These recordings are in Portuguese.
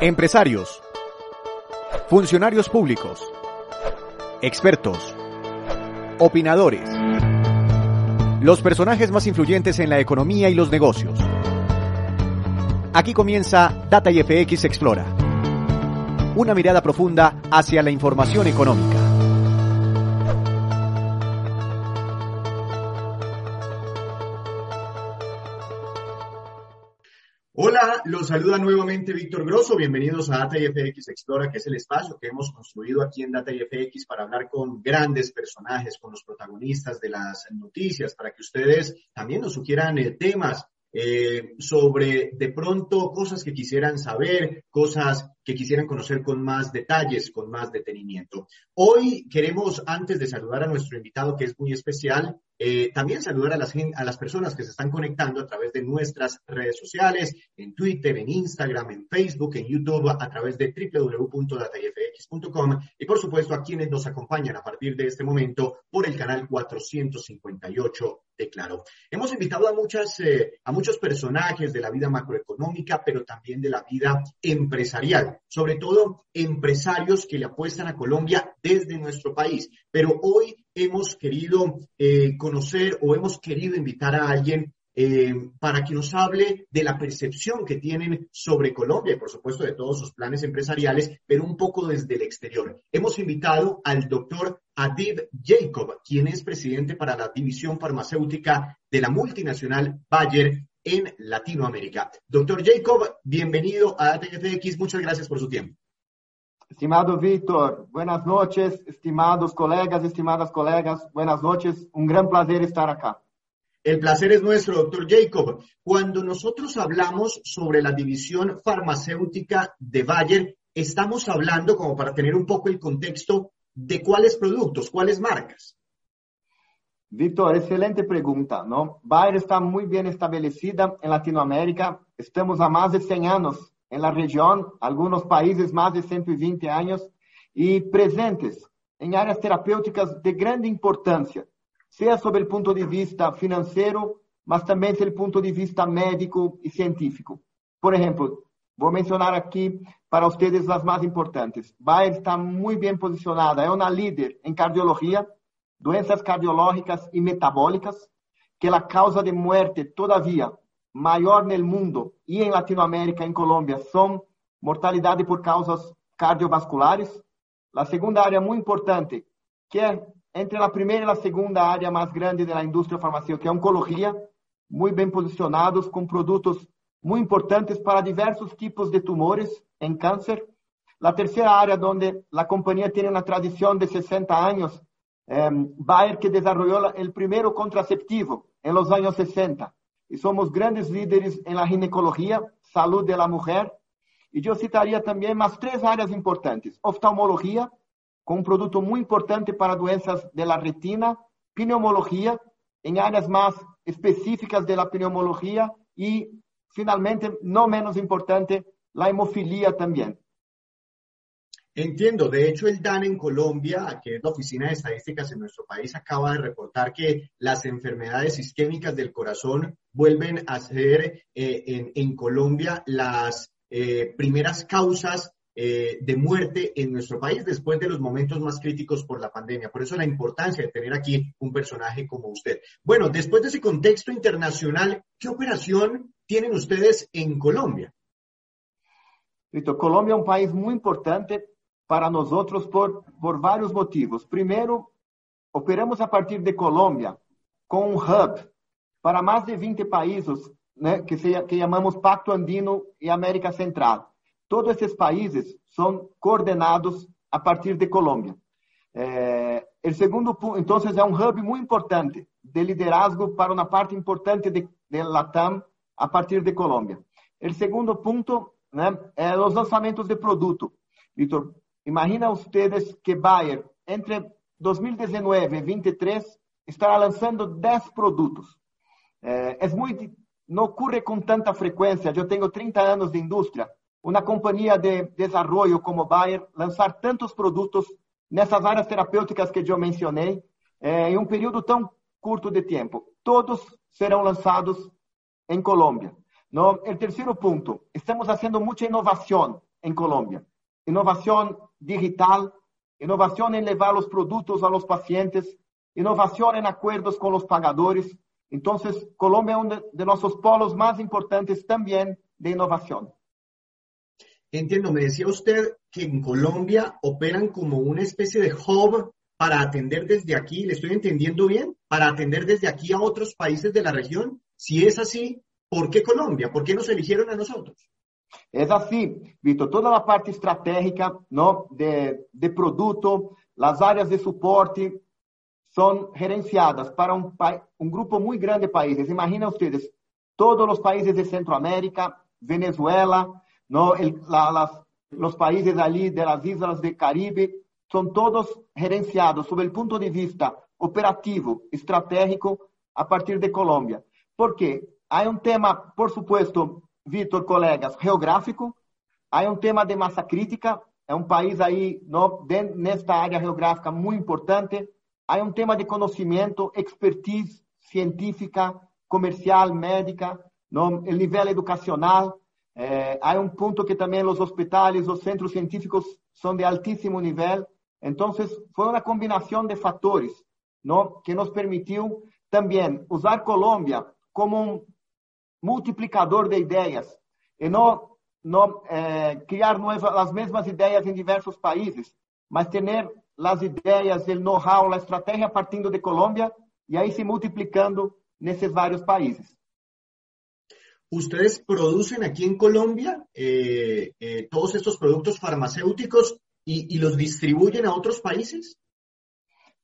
Empresarios, funcionarios públicos, expertos, opinadores, los personajes más influyentes en la economía y los negocios. Aquí comienza Data IFX Explora, una mirada profunda hacia la información económica. Los saluda nuevamente Víctor Grosso. Bienvenidos a Data IFX Explora, que es el espacio que hemos construido aquí en Data IFX para hablar con grandes personajes, con los protagonistas de las noticias, para que ustedes también nos sugieran eh, temas eh, sobre de pronto cosas que quisieran saber, cosas que quisieran conocer con más detalles, con más detenimiento. Hoy queremos, antes de saludar a nuestro invitado, que es muy especial, eh, también saludar a las, a las personas que se están conectando a través de nuestras redes sociales, en Twitter, en Instagram, en Facebook, en YouTube, a través de www.datafx.com y por supuesto a quienes nos acompañan a partir de este momento por el canal 458 de Claro. Hemos invitado a, muchas, eh, a muchos personajes de la vida macroeconómica, pero también de la vida empresarial, sobre todo empresarios que le apuestan a Colombia desde nuestro país. Pero hoy hemos querido eh, conocer o hemos querido invitar a alguien eh, para que nos hable de la percepción que tienen sobre Colombia y por supuesto de todos sus planes empresariales, pero un poco desde el exterior. Hemos invitado al doctor Adib Jacob, quien es presidente para la división farmacéutica de la multinacional Bayer en Latinoamérica. Doctor Jacob, bienvenido a ATFX. Muchas gracias por su tiempo. Estimado Víctor, buenas noches, estimados colegas, estimadas colegas, buenas noches. Un gran placer estar acá. El placer es nuestro, doctor Jacob. Cuando nosotros hablamos sobre la división farmacéutica de Bayer, estamos hablando, como para tener un poco el contexto, de cuáles productos, cuáles marcas. Víctor, excelente pregunta, ¿no? Bayer está muy bien establecida en Latinoamérica. Estamos a más de 100 años en la región, algunos países más de 120 años, y presentes en áreas terapéuticas de grande importancia, sea sobre el punto de vista financiero, mas también desde el punto de vista médico y científico. Por ejemplo, voy a mencionar aquí para ustedes las más importantes. Bayer está muy bien posicionada, es una líder en cardiología, doenças cardiológicas y metabólicas, que la causa de muerte todavía maior no mundo e em Latinoamérica, em Colômbia, são mortalidade por causas cardiovasculares. A segunda área muito importante, que é entre a primeira e a segunda área mais grande da indústria farmacêutica, é oncologia, muito bem posicionados, com produtos muito importantes para diversos tipos de tumores em câncer. A terceira área, onde a companhia tem uma tradição de 60 anos, eh, Bayer, que desenvolveu o primeiro contraceptivo em los anos 60 y somos grandes líderes en la ginecología, salud de la mujer. Y yo citaría también más tres áreas importantes. Oftalmología, con un producto muy importante para doenças de la retina, pneumología, en áreas más específicas de la pneumología y finalmente, no menos importante, la hemofilia también. Entiendo. De hecho, el DAN en Colombia, que es la Oficina de Estadísticas en nuestro país, acaba de reportar que las enfermedades isquémicas del corazón vuelven a ser eh, en, Colombia las eh, primeras causas eh, de muerte en nuestro país después de los momentos más críticos por la pandemia. Por eso la importancia de tener aquí un personaje como usted. Bueno, después de ese contexto internacional, ¿qué operación tienen ustedes en Colombia? Colombia es un país muy importante para nós outros por, por vários motivos. Primeiro, operamos a partir de Colômbia com um hub para mais de 20 países né, que, se, que chamamos Pacto Andino e América Central. Todos esses países são coordenados a partir de Colômbia. É, o segundo ponto, então, é um hub muito importante de liderazgo para uma parte importante de, de Latam a partir de Colômbia. O segundo ponto né, é os lançamentos de produto. Vitor, Imagina ustedes que Bayer, entre 2019 e 2023, estará lançando 10 produtos. É, é muito, não ocorre com tanta frequência. Eu tenho 30 anos de indústria. Uma companhia de desenvolvimento como Bayer lançar tantos produtos nessas áreas terapêuticas que eu mencionei é, em um período tão curto de tempo. Todos serão lançados em Colômbia. No, o terceiro ponto, estamos fazendo muita inovação en Colombia. Innovación digital, innovación en llevar los productos a los pacientes, innovación en acuerdos con los pagadores. Entonces, Colombia es uno de nuestros polos más importantes también de innovación. Entiendo, me decía usted que en Colombia operan como una especie de hub para atender desde aquí, ¿le estoy entendiendo bien? Para atender desde aquí a otros países de la región. Si es así, ¿por qué Colombia? ¿Por qué nos eligieron a nosotros? Es así, Víctor, toda la parte estratégica ¿no? de, de las áreas de soporte son gerenciadas para un grupo muy grande de países. Imagina ustedes, todos los países de Centroamérica, Venezuela, ¿no? El, la, las, países allí de las islas del Caribe, son todos gerenciados sobre el punto de vista operativo, estratégico, a partir de Colombia. ¿Por qué? Hay un tema, por supuesto, Víctor, colegas, geográfico, hay un tema de masa crítica, é um país aí no, nesta área geográfica muito importante. Há um tema de conhecimento, expertise científica, comercial, médica, no, nível educacional. Há um ponto que também os hospitais, os centros científicos são de altíssimo nível. Então, foi uma combinação de fatores que nos permitiu também usar Colômbia como um multiplicador de ideias e não, não eh, criar as mesmas ideias em diversos países, mas ter as ideias, o know-how, a estratégia partindo de Colômbia e aí se multiplicando nesses vários países. Ustedes producen aquí en Colombia eh, eh, todos estos productos farmacéuticos y, y, los distribuyen a otros países?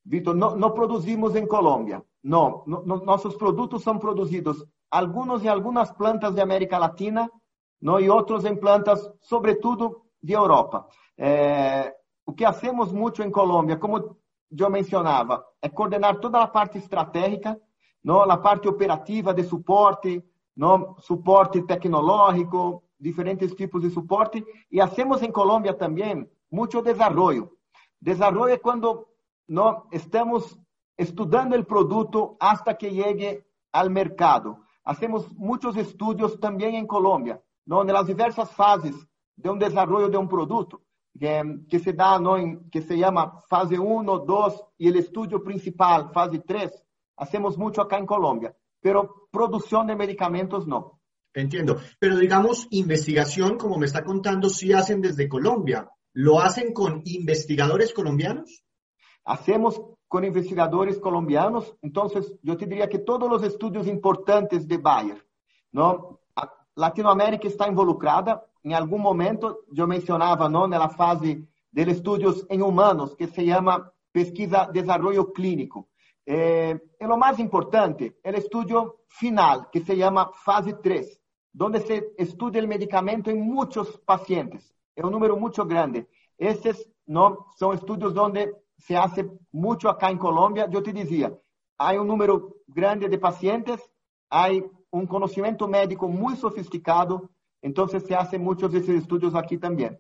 Vitor, no, no producimos en Colombia. No, no, nuestros productos son producidos algunos en algunas plantas de América Latina ¿no? y otros en plantas, sobre todo, de Europa. Eh, o que hacemos mucho en Colombia, como yo mencionaba, es coordinar toda la parte estratégica, ¿no? la parte operativa de soporte, ¿no? suporte tecnológico, diferentes tipos de soporte. Y hacemos en Colombia también mucho desarrollo. Desarrollo es cuando no estamos estudando el producto hasta que llegue al mercado. Hacemos muchos estudios también en Colombia, ¿no? en las diversas fases de un desarrollo de un producto, que, que se da, ¿no? en, que se llama fase 1, 2 y el estudio principal, fase 3. Hacemos mucho acá en Colombia, pero producción de medicamentos no. Entiendo, pero digamos, investigación, como me está contando, sí hacen desde Colombia. ¿Lo hacen con investigadores colombianos? Hacemos con investigadores colombianos. Entonces, yo te diría que todos los estudios importantes de Bayer, ¿no? Latinoamérica está involucrada. En algún momento, yo mencionaba, ¿no? En la fase de estudios en humanos, que se llama pesquisa desarrollo clínico. Eh, y lo más importante, el estudio final, que se llama fase 3, donde se estudia el medicamento en muchos pacientes. Es un número mucho grande. Esses no son estudios donde se hace mucho acá en Colombia. Yo te decía, hay un número grande de pacientes, hay un conocimiento médico muy sofisticado, entonces se hacen muchos de esos estudios aquí también.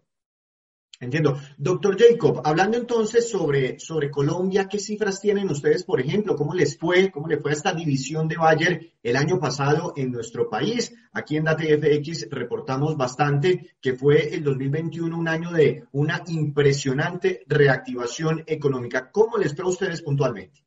Entiendo. Doctor Jacob, hablando entonces sobre, sobre Colombia, ¿qué cifras tienen ustedes, por ejemplo? ¿Cómo les fue? ¿Cómo le fue a esta división de Bayer el año pasado en nuestro país? Aquí en DATFX reportamos bastante que fue el 2021 un año de una impresionante reactivación económica. ¿Cómo les fue a ustedes puntualmente?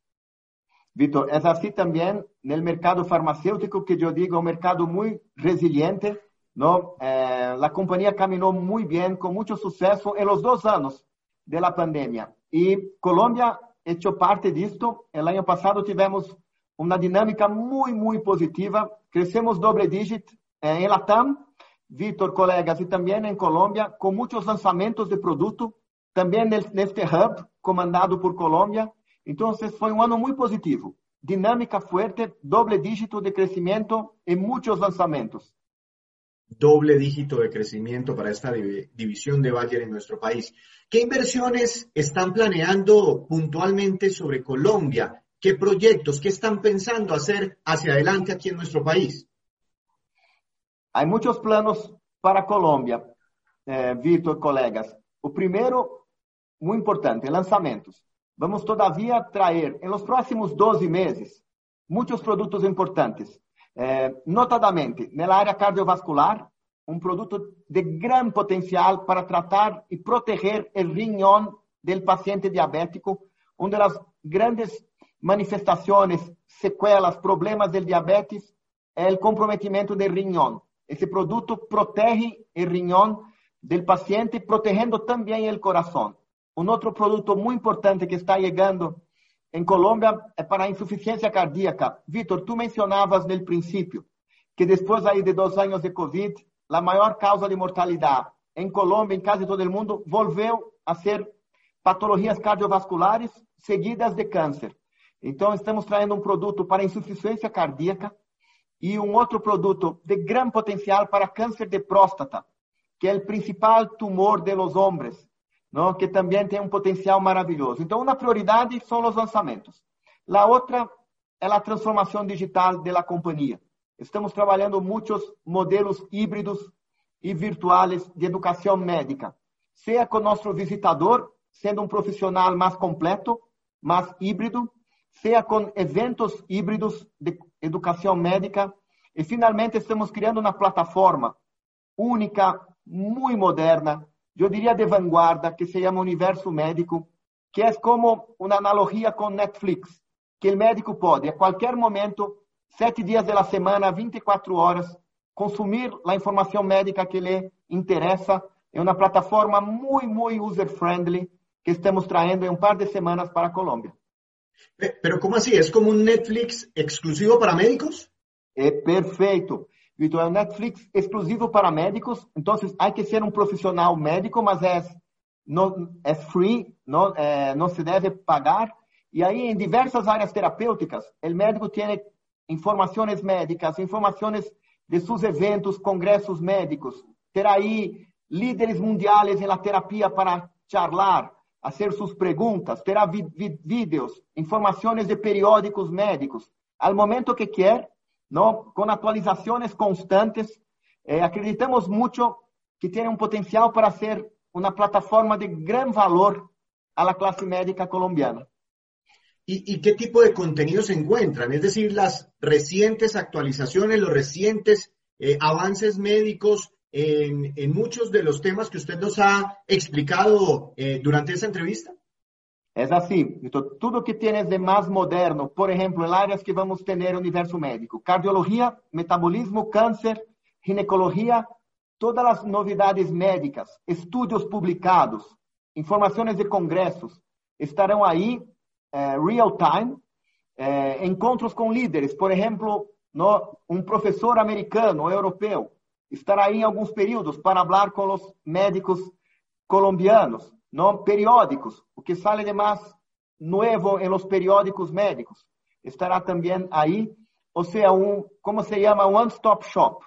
Víctor, es así también en el mercado farmacéutico que yo digo, un mercado muy resiliente, ¿no? Eh, la compañía caminó muy bien, con mucho suceso en los dos años de la pandemia. Y Colombia hecho parte de esto. El año pasado tivemos una dinámica muy, muy positiva. Crecemos doble dígito eh, en Latam, Víctor, colegas, y también en Colombia, con muchos lanzamientos de producto, también en este hub comandado por Colombia. Entonces fue un año muy positivo. Dinámica fuerte, doble dígito de crecimiento en muchos lanzamientos doble dígito de crecimiento para esta división de Bayer en nuestro país. ¿Qué inversiones están planeando puntualmente sobre Colombia? ¿Qué proyectos, qué están pensando hacer hacia adelante aquí en nuestro país? Hay muchos planos para Colombia, eh, Víctor, colegas. O primero, muy importante, lanzamientos. Vamos todavía traer en los próximos 12 meses muchos productos importantes. Eh, notadamente, en la área cardiovascular, un producto de gran potencial para tratar y e proteger el riñón del paciente diabético, una de las grandes manifestaciones, secuelas, problemas del diabetes es el comprometimiento del riñón. Ese producto protege el riñón del paciente, protegiendo también el corazón. Un otro producto muy importante que está llegando em Colômbia é para insuficiência cardíaca. Vitor, tu mencionavas no princípio que depois aí de dois anos de Covid, a maior causa de mortalidade em Colômbia, em quase todo o mundo, volveu a ser patologias cardiovasculares seguidas de câncer. Então, estamos trazendo um produto para insuficiência cardíaca e um outro produto de grande potencial para câncer de próstata, que é o principal tumor de los homens, não? que também tem um potencial maravilhoso. Então, uma prioridade são os lançamentos. A outra é a transformação digital da companhia. Estamos trabalhando muitos modelos híbridos e virtuais de educação médica, seja com nosso visitador, sendo um profissional mais completo, mais híbrido, seja com eventos híbridos de educação médica. E, finalmente, estamos criando uma plataforma única, muito moderna, eu diria de vanguarda, que se chama Universo Médico, que é como uma analogia com Netflix, que o médico pode, a qualquer momento, sete dias da semana, 24 horas, consumir a informação médica que lhe interessa. É uma plataforma muito, muito user-friendly que estamos trazendo em um par de semanas para a Colômbia. Pero ¿cómo así? ¿Es como un Netflix exclusivo para médicos? É perfeito. Vitor, é um Netflix exclusivo para médicos, então há que ser um profissional médico, mas é, é free, não, é, não se deve pagar. E aí, em diversas áreas terapêuticas, o médico tem informações médicas, informações de seus eventos, congressos médicos. Terá aí líderes mundiais na terapia para charlar, fazer suas perguntas, terá vídeos, informações de periódicos médicos, ao momento que quer, não, com atualizações constantes. Eh, acreditamos muito que tem um potencial para ser uma plataforma de grande valor à classe médica colombiana. ¿Y, ¿Y, qué tipo de contenido se encuentran? Es decir, las recientes actualizaciones, los recientes eh, avances médicos en, en, muchos de los temas que usted nos ha explicado eh, durante esta entrevista. É assim, então, tudo que tienes de mais moderno, por exemplo, em áreas que vamos ter no universo médico, cardiologia, metabolismo, câncer, ginecologia, todas as novidades médicas, estudos publicados, informações de congressos, estarão aí, eh, real time, eh, encontros com líderes, por exemplo, no, um professor americano ou europeu estará aí em alguns períodos para falar com os médicos colombianos, no periódicos. O que sale de más nuevo en los periódicos médicos estará también ahí. O sea, un, ¿cómo se llama? One Stop Shop,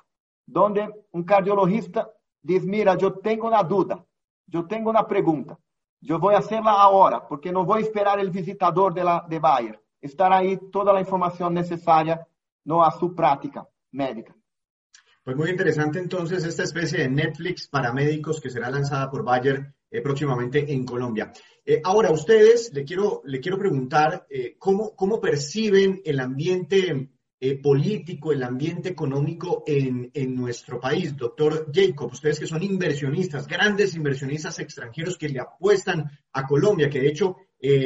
donde un cardiologista dice, mira, yo tengo una duda, yo tengo una pregunta, yo voy a hacerla ahora, porque no voy a esperar el visitador de, la, de Bayer. Estará ahí toda la información necesaria no a su práctica médica. Pues muy interesante entonces esta especie de Netflix para médicos que será lanzada por Bayer eh, próximamente en Colombia. Eh, ahora, ustedes, le quiero, le quiero preguntar eh, ¿cómo, cómo perciben el ambiente político, el ambiente económico en, en, nuestro país. Doctor Jacob, ustedes que son inversionistas, grandes inversionistas extranjeros que le apuestan a Colombia, que de hecho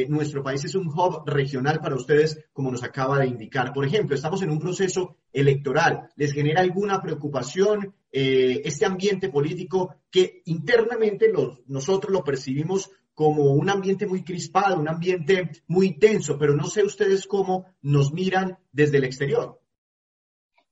nuestro país es un hub regional para ustedes, como nos acaba de indicar. Por ejemplo, estamos en un proceso electoral. ¿Les genera alguna preocupación eh, este ambiente político que internamente los, nosotros lo percibimos como un ambiente muy crispado, un ambiente muy tenso, pero no sé ustedes cómo nos miran desde el exterior?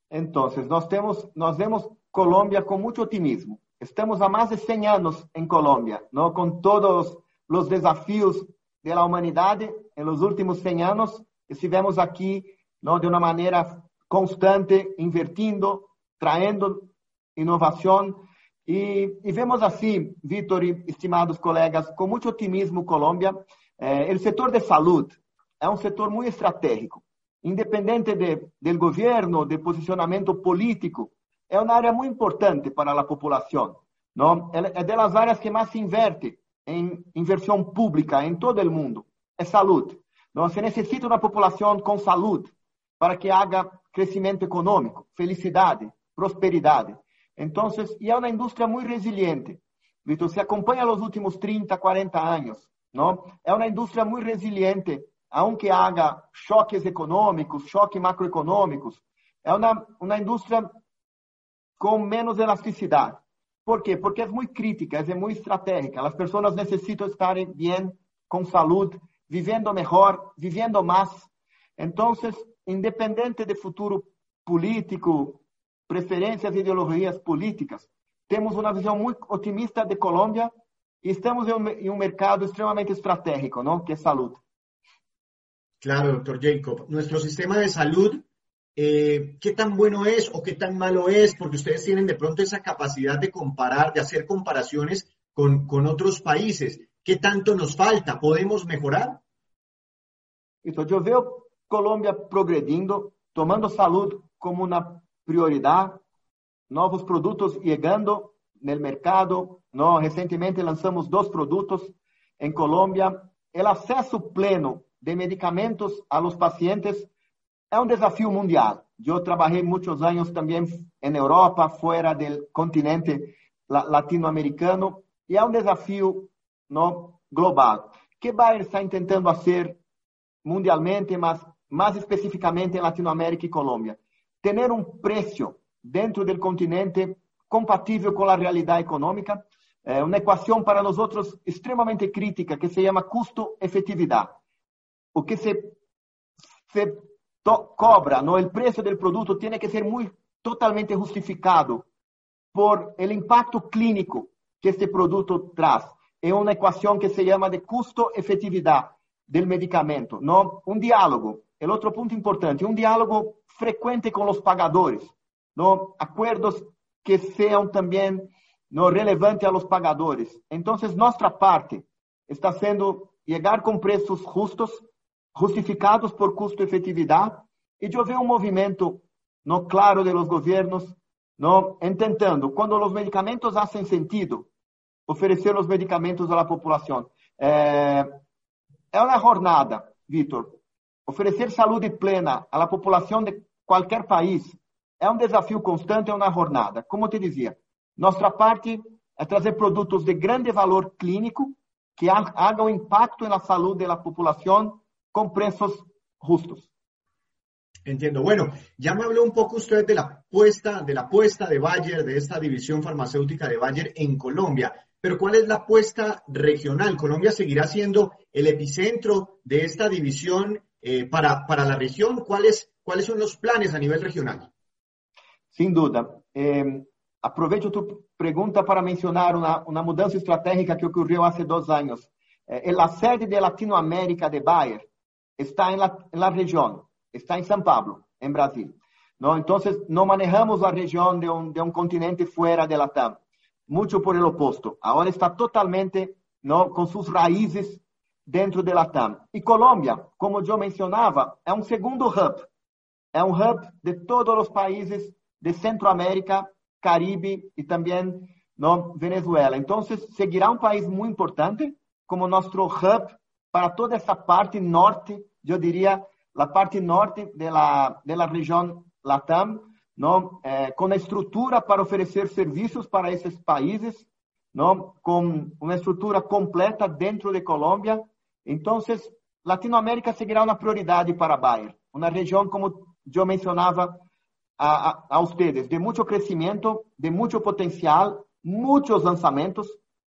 Entonces, nós, temos, nós vemos Colômbia com muito otimismo. Estamos há mais de 100 anos em Colômbia, não? com todos os desafios da humanidade em los últimos 100 anos. Estivemos aqui não, de uma maneira constante, invertindo, trazendo inovação. E, vemos assim, Vitor e estimados colegas, com muito otimismo Colômbia. Eh, o setor de saúde é um setor muito estratégico. Independente de, governo, do posicionamento político, é uma área muito importante para a população. Não? É das áreas que mais se inverte em inversão pública em todo o mundo. É saúde. Não? Se necessita uma população com saúde para que haja crescimento econômico, felicidade, prosperidade. Entonces, y es una industria muy resiliente. Vitor, se acompanha os últimos 30, 40 anos, não? É uma indústria muito resiliente, aunque haja choques econômicos, choques macroeconômicos, é uma, uma indústria com menos elasticidade. Por quê? Porque é muito crítica, é muito estratégica. As pessoas necessitam estar bem, com saúde, vivendo melhor, vivendo mais. Então, independente de futuro político, preferências e ideologias políticas, temos uma visão muito otimista de Colômbia e estamos em um, mercado extremamente estratégico, ¿no? que é saúde. Claro, doctor Jacob. Nuestro sistema de salud, eh, ¿qué tan bueno es o qué tan malo es? Porque ustedes tienen de pronto esa capacidad de comparar, de hacer comparaciones con, con otros países. ¿Qué tanto nos falta? ¿Podemos mejorar? Então, eu vejo Colômbia progredindo, tomando saúde como uma prioridade, novos produtos chegando no mercado. No, recentemente lançamos dois produtos em Colômbia. O acesso pleno de medicamentos a los pacientes é um desafio mundial. Eu trabalhei muitos anos também em Europa, fora do continente latino-americano, e é um no, global. que Bayer está tentando fazer mundialmente, mais especificamente em Latinoamérica e Colômbia? tener un precio dentro del continente compatible con la realidad económica, eh, una ecuación para nosotros extremadamente crítica que se llama costo-efectividad. O que se, se cobra, ¿no? el precio del producto tiene que ser muy totalmente justificado por el impacto clínico que este producto trae. Es una ecuación que se llama de costo-efectividad del medicamento, ¿no? Un diálogo É outro ponto importante, um diálogo frequente com os pagadores. no acuerdos que sean también no relevantes a los pagadores. Entonces, nuestra parte está siendo llegar con precios justos, justificados por custo-efetividad, y yo veo un movimiento no claro de los gobiernos, no intentando, cuando los medicamentos hacen sentido, oferecer os medicamentos à população. É, é uma jornada, Vitor. Oferecer saúde plena à população de qualquer país é um desafio constante, é uma jornada. Como te dizia, nossa parte é trazer produtos de grande valor clínico que hagam impacto na saúde da população com preços justos. Entiendo. Bueno, ya me habló un poco usted de la apuesta, de la apuesta de Bayer, de esta división farmacéutica de Bayer en Colombia. Pero ¿cuál es la apuesta regional? ¿Colombia seguirá siendo el epicentro de esta división eh, para, para la región? ¿Cuáles, ¿Cuáles son los planes a nivel regional? Sin duda. Eh, tu pergunta para mencionar una, una, mudanza estratégica que ocurrió hace dos años. Eh, la sede de Latinoamérica de Bayer está en la, en la región, está en São Paulo, en Brasil. ¿no? Entonces, no manejamos la región de un, de un continente fuera de la TAM, mucho por el opuesto. Ahora está totalmente ¿no? con sus raíces dentro de Latam. E Colômbia, como eu mencionava, é um segundo hub. É um hub de todos os países de Centroamérica, Caribe e também no Venezuela. Então, seguirá um país muito importante como nosso hub para toda essa parte norte, eu diria, a parte norte da da região Latam, não, eh, com a estrutura para oferecer serviços para esses países, não, com uma estrutura completa dentro de Colômbia. Então, Latinoamérica seguirá uma prioridade para a Bayer, uma região, como eu mencionava, a, a, ustedes de muito crescimento, de muito potencial, muitos lançamentos,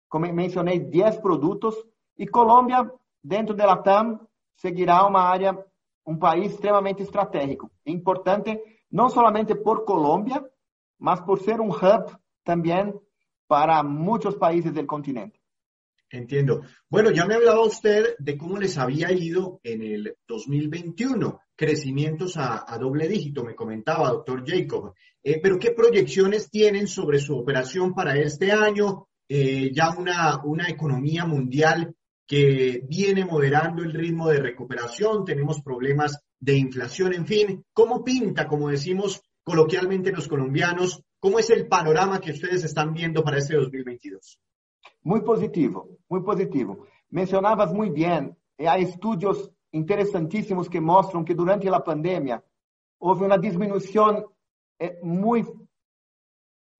como mencionei, 10 produtos, e Colômbia, dentro da Latam, seguirá uma área, um país extremamente estratégico, importante não somente por Colômbia, mas por ser um hub também para muitos países do continente. Entiendo. Bueno, ya me hablaba usted de cómo les había ido en el 2021, crecimientos a, doble dígito, me comentaba doctor Jacob. Eh, pero ¿qué proyecciones tienen sobre su operación para este año? Eh, ya una, una economía mundial que viene moderando el ritmo de recuperación, tenemos problemas de inflación, en fin, ¿cómo pinta, como decimos coloquialmente los colombianos, cómo es el panorama que ustedes están viendo para este 2022? Muito positivo, muito positivo. Mencionavas muito bem, há estudos interessantíssimos que mostram que durante a pandemia houve uma diminuição eh, muito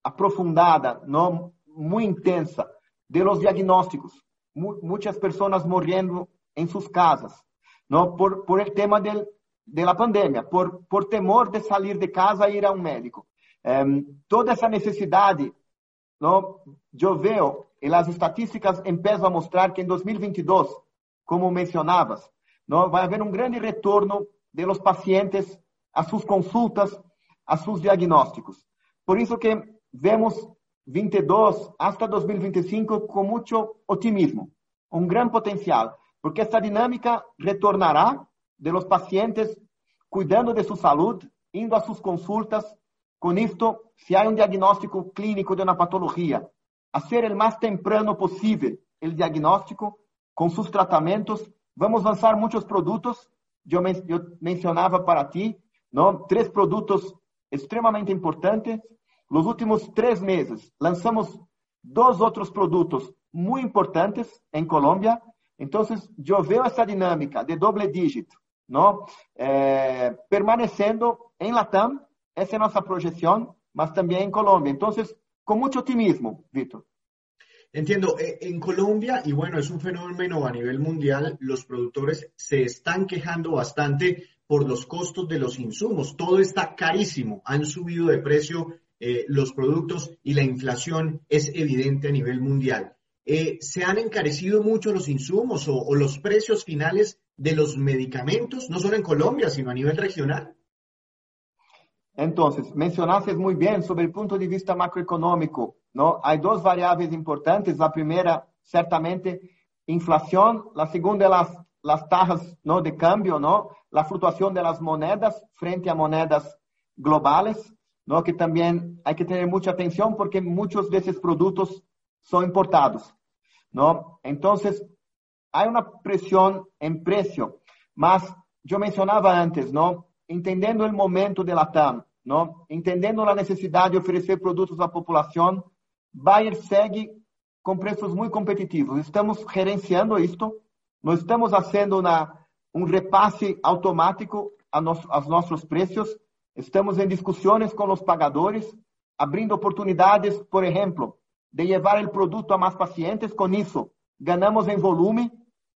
aprofundada, não muito intensa, de los diagnósticos. Muitas pessoas morrendo em suas casas, não por, por el tema del, de la pandemia, por, por temor de sair de casa e ir a um médico. Um, toda essa necessidade, não, eu vejo, e as estatísticas começam a mostrar que em 2022, como mencionavas, vai haver um grande retorno de los pacientes a suas consultas, a seus diagnósticos. Por isso que vemos 22 hasta 2025 com muito otimismo, um grande potencial, porque esta dinâmica retornará de los pacientes cuidando de sua saúde, indo a suas consultas. Com isto, se há um diagnóstico clínico de uma patologia, a ser o mais temprano possível o diagnóstico com seus tratamentos. Vamos lançar muitos produtos. Eu, men eu mencionava para ti, não? três produtos extremamente importantes nos últimos três meses, lançamos dois outros produtos muito importantes em Colômbia. Então, eu vejo essa dinâmica de doble dígito, não? Eh, permanecendo em Latam, essa é nossa projeção, mas também em Colômbia. Então, com muito otimismo, Vitor. Entiendo, eh, en Colombia, y bueno, es un fenómeno a nivel mundial, los productores se están quejando bastante por los costos de los insumos. Todo está carísimo, han subido de precio eh, los productos y la inflación es evidente a nivel mundial. Eh, ¿Se han encarecido mucho los insumos o, los precios finales de los medicamentos, no solo en Colombia, sino a nivel regional? Entonces, mencionaste muy bien sobre el punto de vista macroeconómico, ¿no? Hay dos variables importantes. La primera, certamente, inflación. La segunda, las, las tasas ¿no? de cambio, ¿no? La fluctuación de las monedas frente a monedas globales. ¿no? que también hay que tener mucha atención porque muchos de esos productos son importados. ¿no? Entonces, hay una presión en precio, mas yo mencionaba antes, ¿no? entendiendo el momento de la TAM, ¿no? entendiendo la necesidad de ofrecer productos a la población, Bayer segue con precios muy competitivos. Estamos gerenciando esto, no estamos haciendo una, un repase automático a, nos, a nuestros precios, Estamos em discussões com os pagadores, abrindo oportunidades, por exemplo, de levar o produto a mais pacientes. Com isso, ganhamos em volume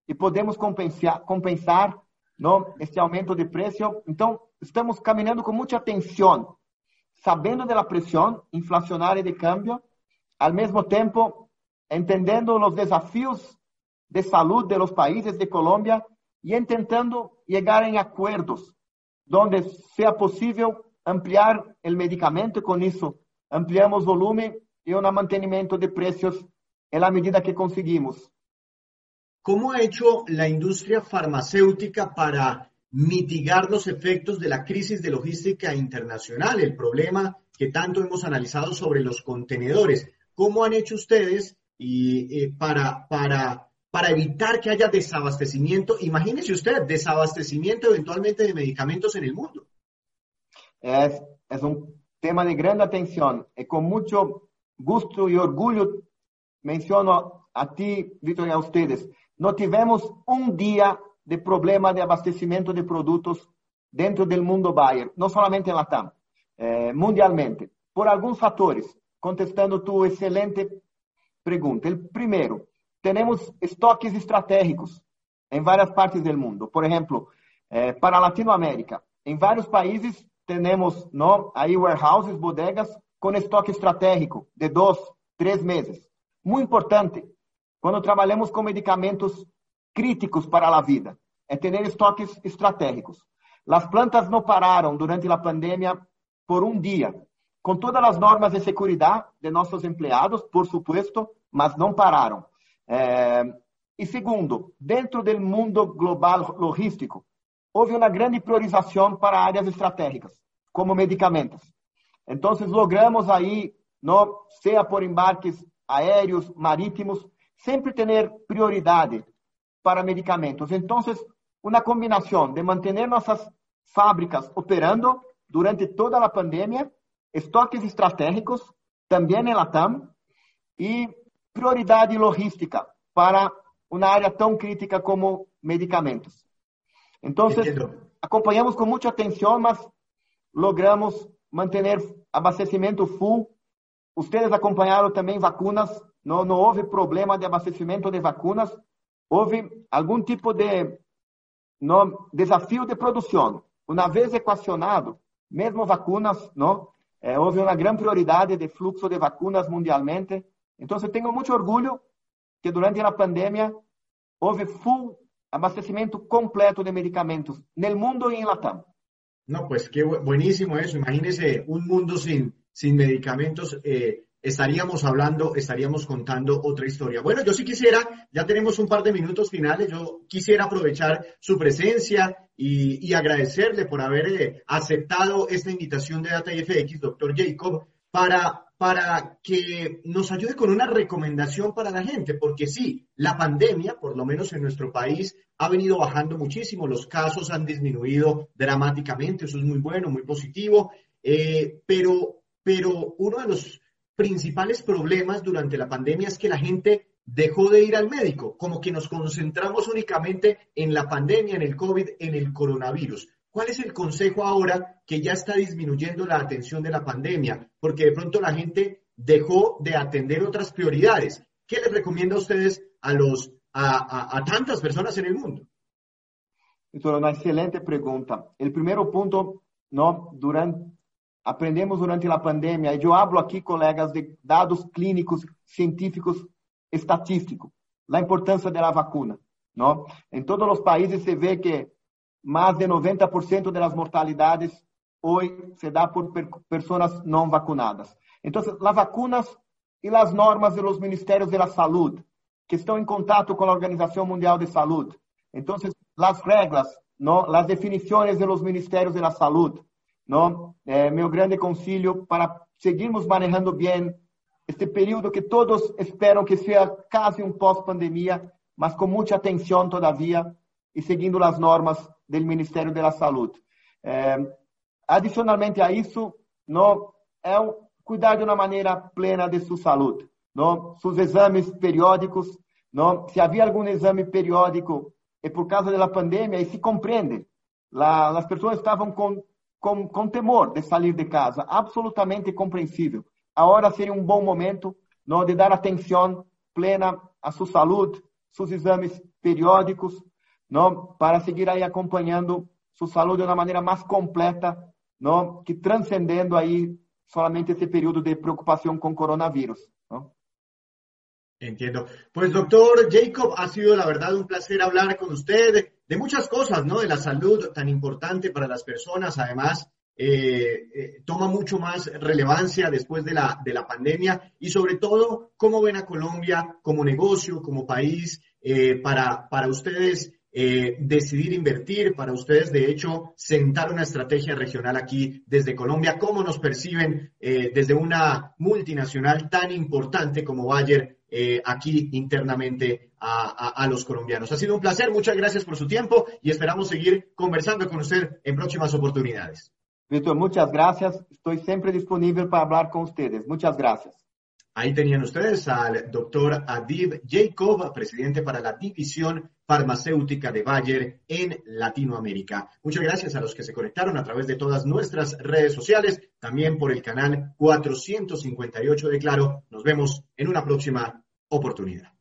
e podemos compensar, compensar não, este aumento de preço. Então, estamos caminando con mucha atención, sabiendo de la presión inflacionaria de cambio, al mismo tiempo entendiendo los desafíos de salud de los países de Colombia y intentando llegar en acuerdos donde sea posible ampliar el medicamento. y Con eso ampliamos volumen y un mantenimiento de precios en la medida que conseguimos. ¿Cómo ha hecho la industria farmacéutica para mitigar los efectos de la crisis de logística internacional, el problema que tanto hemos analizado sobre los contenedores? ¿Cómo han hecho ustedes y, eh, para, para para evitar que haya desabastecimiento. Imagínese usted, desabastecimiento eventualmente de medicamentos en el mundo. Es, es un tema de gran atención y con mucho gusto y orgullo menciono a ti, Víctor, y a ustedes. No tivemos un día de problema de abastecimiento de productos dentro del mundo Bayer, no solamente en Latam, eh, mundialmente, por algunos factores, contestando tu excelente pregunta. El primero, temos estoques estratégicos em várias partes do mundo. Por exemplo, eh, para Latinoamérica, em vários países temos no, aí warehouses, bodegas com estoque estratégico de dois, três meses. Muito importante quando trabalhamos com medicamentos críticos para a vida, é ter estoques estratégicos. As plantas não pararam durante a pandemia por um dia, com todas as normas de segurança de nossos empregados, por supuesto, mas não pararam. É, e segundo, dentro do mundo global logístico, houve uma grande priorização para áreas estratégicas, como medicamentos. Então, logramos aí, seja por embarques aéreos, marítimos, sempre ter prioridade para medicamentos. Então, uma combinação de manter nossas fábricas operando durante toda a pandemia, estoques estratégicos, também em Latam, e prioridade logística para uma área tão crítica como medicamentos. Então, acompanhamos com muita atenção, mas logramos manter abastecimento full. Ustedes acompanharam também vacunas, não, não houve problema de abastecimento de vacunas, houve algum tipo de no, desafio de produção. Uma vez equacionado, mesmo vacunas, não, eh, houve uma grande prioridade de fluxo de vacunas mundialmente. Então, eu tenho muito orgulho que durante a pandemia houve full abastecimento completo de medicamentos no mundo e em Latam. No, pues qué buenísimo eso. Imagínese un mundo sin medicamentos. Eh, estaríamos hablando, estaríamos contando otra historia. Bueno, yo sí quisiera, ya tenemos un par de minutos finales, yo quisiera aprovechar su presencia y, y agradecerle por haber eh, aceptado esta invitación de Data FX, doctor Jacob, para para que nos ayude con una recomendación para la gente, porque sí, la pandemia, por lo menos en nuestro país, ha venido bajando muchísimo, los casos han disminuido dramáticamente, eso es muy bueno, muy positivo, eh, pero, pero uno de los principales problemas durante la pandemia es que la gente dejó de ir al médico, como que nos concentramos únicamente en la pandemia, en el COVID, en el coronavirus. ¿Cuál es el consejo ahora que ya está disminuyendo la atención de la pandemia? Porque de pronto la gente dejó de atender otras prioridades. ¿Qué les recomienda a ustedes a, los, a, tantas personas en el mundo? Es una excelente pregunta. El primer punto, ¿no? Durante, aprendemos durante la pandemia, y yo hablo aquí, colegas, de datos clínicos, científicos, estatísticos, la importancia de la vacuna, ¿no? En todos los países se ve que mais de 90% das mortalidades hoje se dá por pessoas não vacunadas. Então, as vacunas e as normas dos ministérios da saúde, que estão em contato com a Organização Mundial de Saúde. Então, as regras, não, as definições dos ministérios da saúde, não, é meu grande conselho para seguirmos manejando bem este período que todos esperam que seja quase um pós-pandemia, mas com muita atenção todavia e seguindo as normas do Ministério da Saúde. É, adicionalmente a isso, é cuidar de uma maneira plena de sua saúde, seus exames periódicos, se havia algum exame periódico e por causa da pandemia e se compreende, lá, as pessoas estavam com, com, com temor de sair de casa, absolutamente compreensível. Agora seria um bom momento não de dar atenção plena à sua saúde, seus exames periódicos, não, para seguir aí acompanhando sua saúde de uma maneira mais completa, não, que transcendendo aí solamente esse período de preocupação com coronavírus. ¿no? Entiendo. Pues doctor Jacob, ha sido la verdad un placer hablar con usted de muchas cosas, ¿no? De la salud tan importante para las personas, además eh, eh, toma mucho más relevancia después de la, de la pandemia y sobre todo cómo ven a Colombia como negocio, como país, eh, para, para ustedes decidir invertir, para ustedes, de hecho, sentar una estrategia regional aquí desde Colombia. ¿Cómo nos perciben desde una multinacional tan importante como Bayer eh, aquí internamente a, los colombianos? Ha sido un placer, muchas gracias por su tiempo y esperamos seguir conversando con usted en próximas oportunidades. Víctor, muchas gracias. Estoy siempre disponible para hablar con ustedes. Muchas gracias. Ahí tenían ustedes al doctor Adib Jacob, presidente para la división farmacéutica de Bayer en Latinoamérica. Muchas gracias a los que se conectaron a través de todas nuestras redes sociales, también por el canal 458 de Claro. Nos vemos en una próxima oportunidad.